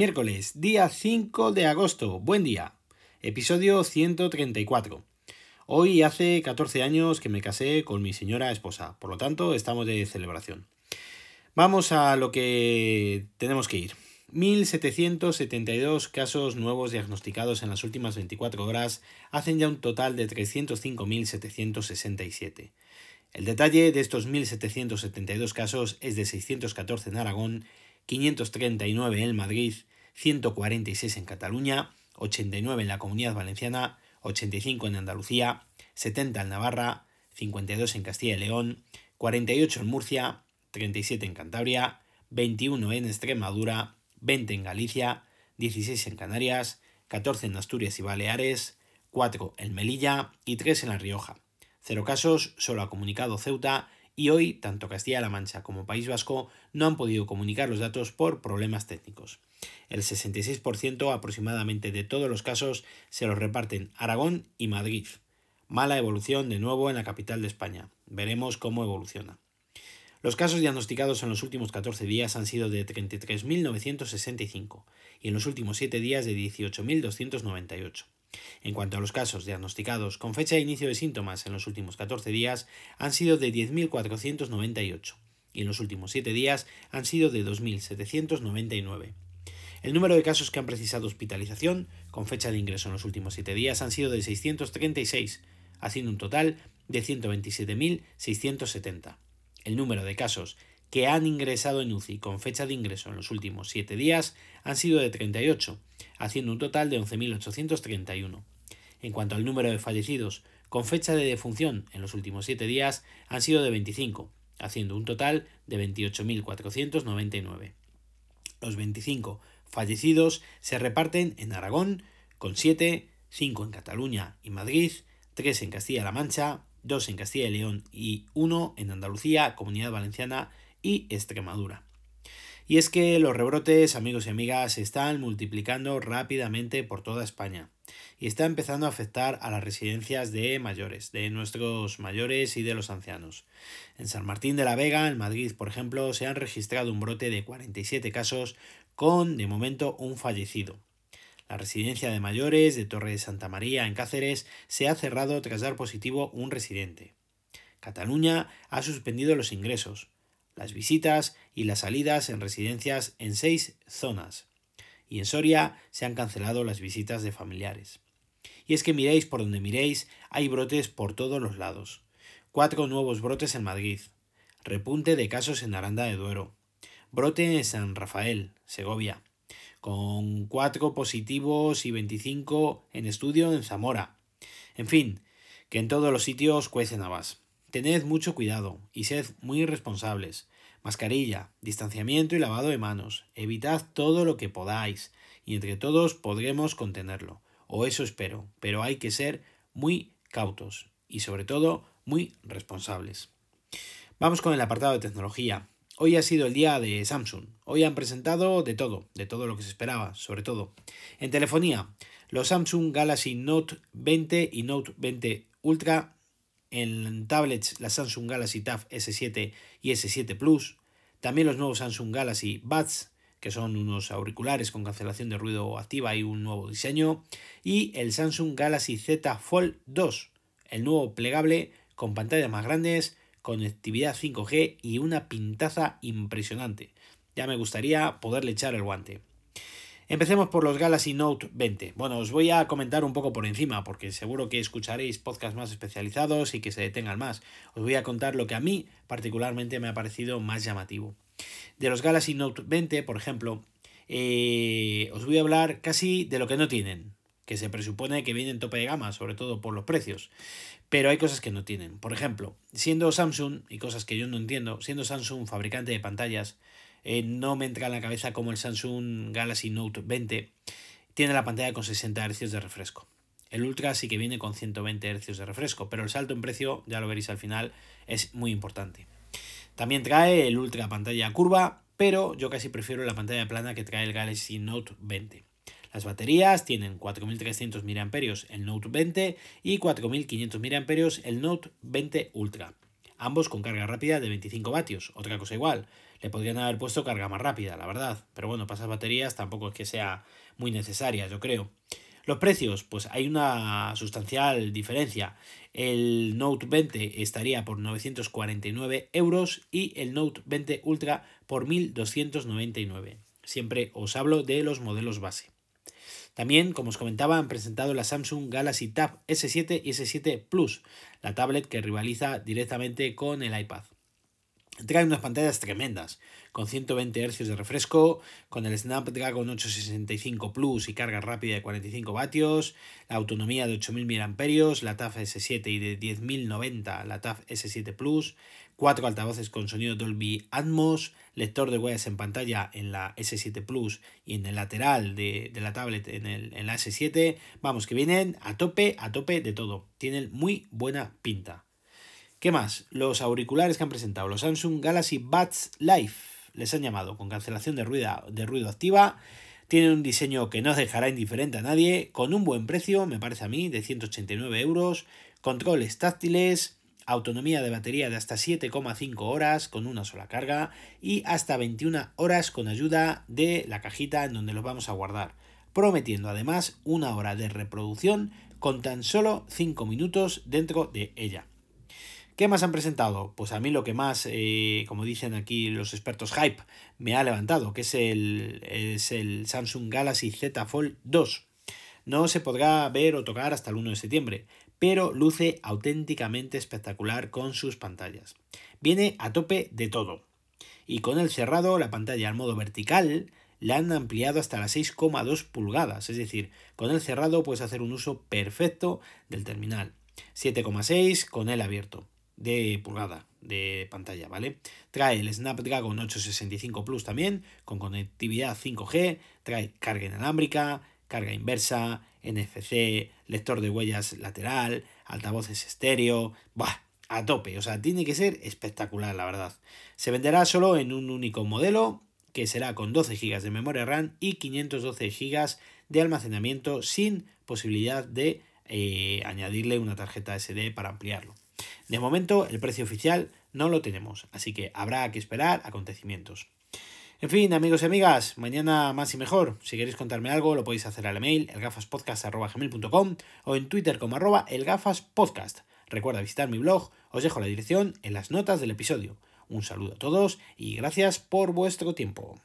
Miércoles, día 5 de agosto. Buen día. Episodio 134. Hoy hace 14 años que me casé con mi señora esposa, por lo tanto estamos de celebración. Vamos a lo que tenemos que ir. 1.772 casos nuevos diagnosticados en las últimas 24 horas hacen ya un total de 305.767. El detalle de estos 1.772 casos es de 614 en Aragón 539 en Madrid, 146 en Cataluña, 89 en la Comunidad Valenciana, 85 en Andalucía, 70 en Navarra, 52 en Castilla y León, 48 en Murcia, 37 en Cantabria, 21 en Extremadura, 20 en Galicia, 16 en Canarias, 14 en Asturias y Baleares, 4 en Melilla y 3 en La Rioja. Cero casos, solo ha comunicado Ceuta y hoy tanto Castilla-La Mancha como País Vasco no han podido comunicar los datos por problemas técnicos. El 66% aproximadamente de todos los casos se los reparten Aragón y Madrid. Mala evolución de nuevo en la capital de España. Veremos cómo evoluciona. Los casos diagnosticados en los últimos 14 días han sido de 33.965 y en los últimos 7 días de 18.298. En cuanto a los casos diagnosticados con fecha de inicio de síntomas en los últimos 14 días, han sido de 10.498 y en los últimos 7 días han sido de 2.799. El número de casos que han precisado hospitalización con fecha de ingreso en los últimos 7 días han sido de 636, haciendo un total de 127.670. El número de casos que han ingresado en UCI con fecha de ingreso en los últimos 7 días han sido de 38, haciendo un total de 11.831. En cuanto al número de fallecidos con fecha de defunción en los últimos 7 días han sido de 25, haciendo un total de 28.499. Los 25 fallecidos se reparten en Aragón con 7, 5 en Cataluña y Madrid, 3 en Castilla-La Mancha, 2 en Castilla y León y 1 en Andalucía, Comunidad Valenciana y Extremadura. Y es que los rebrotes, amigos y amigas, se están multiplicando rápidamente por toda España y está empezando a afectar a las residencias de mayores, de nuestros mayores y de los ancianos. En San Martín de la Vega, en Madrid, por ejemplo, se han registrado un brote de 47 casos con, de momento, un fallecido. La residencia de mayores de Torre de Santa María, en Cáceres, se ha cerrado tras dar positivo un residente. Cataluña ha suspendido los ingresos las visitas y las salidas en residencias en seis zonas. Y en Soria se han cancelado las visitas de familiares. Y es que miréis por donde miréis, hay brotes por todos los lados. Cuatro nuevos brotes en Madrid. Repunte de casos en Aranda de Duero. Brote en San Rafael, Segovia. Con cuatro positivos y 25 en estudio en Zamora. En fin, que en todos los sitios cuecen habas. Tened mucho cuidado y sed muy responsables. Mascarilla, distanciamiento y lavado de manos. Evitad todo lo que podáis y entre todos podremos contenerlo. O eso espero, pero hay que ser muy cautos y sobre todo muy responsables. Vamos con el apartado de tecnología. Hoy ha sido el día de Samsung. Hoy han presentado de todo, de todo lo que se esperaba, sobre todo. En telefonía, los Samsung Galaxy Note 20 y Note 20 Ultra en tablets la Samsung Galaxy Tab S7 y S7 Plus, también los nuevos Samsung Galaxy Buds, que son unos auriculares con cancelación de ruido activa y un nuevo diseño, y el Samsung Galaxy Z Fold 2, el nuevo plegable con pantallas más grandes, conectividad 5G y una pintaza impresionante. Ya me gustaría poderle echar el guante. Empecemos por los Galaxy Note 20. Bueno, os voy a comentar un poco por encima, porque seguro que escucharéis podcasts más especializados y que se detengan más. Os voy a contar lo que a mí particularmente me ha parecido más llamativo. De los Galaxy Note 20, por ejemplo, eh, os voy a hablar casi de lo que no tienen, que se presupone que vienen tope de gama, sobre todo por los precios. Pero hay cosas que no tienen. Por ejemplo, siendo Samsung, y cosas que yo no entiendo, siendo Samsung fabricante de pantallas, eh, no me entra en la cabeza como el Samsung Galaxy Note 20 tiene la pantalla con 60 Hz de refresco. El Ultra sí que viene con 120 Hz de refresco, pero el salto en precio, ya lo veréis al final, es muy importante. También trae el Ultra pantalla curva, pero yo casi prefiero la pantalla plana que trae el Galaxy Note 20. Las baterías tienen 4300 mAh el Note 20 y 4500 mAh el Note 20 Ultra. Ambos con carga rápida de 25 vatios, otra cosa igual. Le podrían haber puesto carga más rápida, la verdad, pero bueno, para baterías tampoco es que sea muy necesaria, yo creo. Los precios, pues hay una sustancial diferencia. El Note 20 estaría por 949 euros y el Note 20 Ultra por 1299. Siempre os hablo de los modelos base. También, como os comentaba, han presentado la Samsung Galaxy Tab S7 y S7 Plus, la tablet que rivaliza directamente con el iPad. Trae unas pantallas tremendas, con 120 Hz de refresco, con el Snapdragon 865 Plus y carga rápida de 45 vatios, la autonomía de 8000 mAh, la TAF S7 y de 10090 la TAF S7 Plus, cuatro altavoces con sonido Dolby Atmos, lector de huellas en pantalla en la S7 Plus y en el lateral de, la tablet en, el, en la S7. Vamos, que vienen a tope, a tope de todo. Tienen muy buena pinta. ¿Qué más? Los auriculares que han presentado, los Samsung Galaxy Buds Live, les han llamado con cancelación de ruido, de ruido activa. Tienen un diseño que no dejará indiferente a nadie, con un buen precio, me parece a mí, de 189 euros, controles táctiles, autonomía de batería de hasta 7,5 horas con una sola carga y hasta 21 horas con ayuda de la cajita en donde los vamos a guardar, prometiendo además una hora de reproducción con tan solo 5 minutos dentro de ella. ¿Qué más han presentado? Pues a mí lo que más, eh, como dicen aquí los expertos hype, me ha levantado, que es el, es el Samsung Galaxy Z Fold 2. No se podrá ver o tocar hasta el 1 de septiembre, pero luce auténticamente espectacular con sus pantallas. Viene a tope de todo. Y con el cerrado, la pantalla al modo vertical la han ampliado hasta las 6,2 pulgadas, es decir, con el cerrado puedes hacer un uso perfecto del terminal. 7,6 con el abierto de pulgada de pantalla, ¿vale? Trae el Snapdragon 865 Plus también, con conectividad 5G, trae carga inalámbrica, carga inversa, NFC, lector de huellas lateral, altavoces estéreo, ¡buah! A tope, o sea, tiene que ser espectacular, la verdad. Se venderá solo en un único modelo, que será con 12 GB de memoria RAM y 512 GB de almacenamiento sin posibilidad de eh, añadirle una tarjeta SD para ampliarlo. De momento, el precio oficial no lo tenemos, así que habrá que esperar acontecimientos. En fin, amigos y amigas, mañana más y mejor. Si queréis contarme algo, lo podéis hacer al email elgafaspodcast.com o en Twitter como arroba elgafaspodcast. Recuerda visitar mi blog, os dejo la dirección en las notas del episodio. Un saludo a todos y gracias por vuestro tiempo.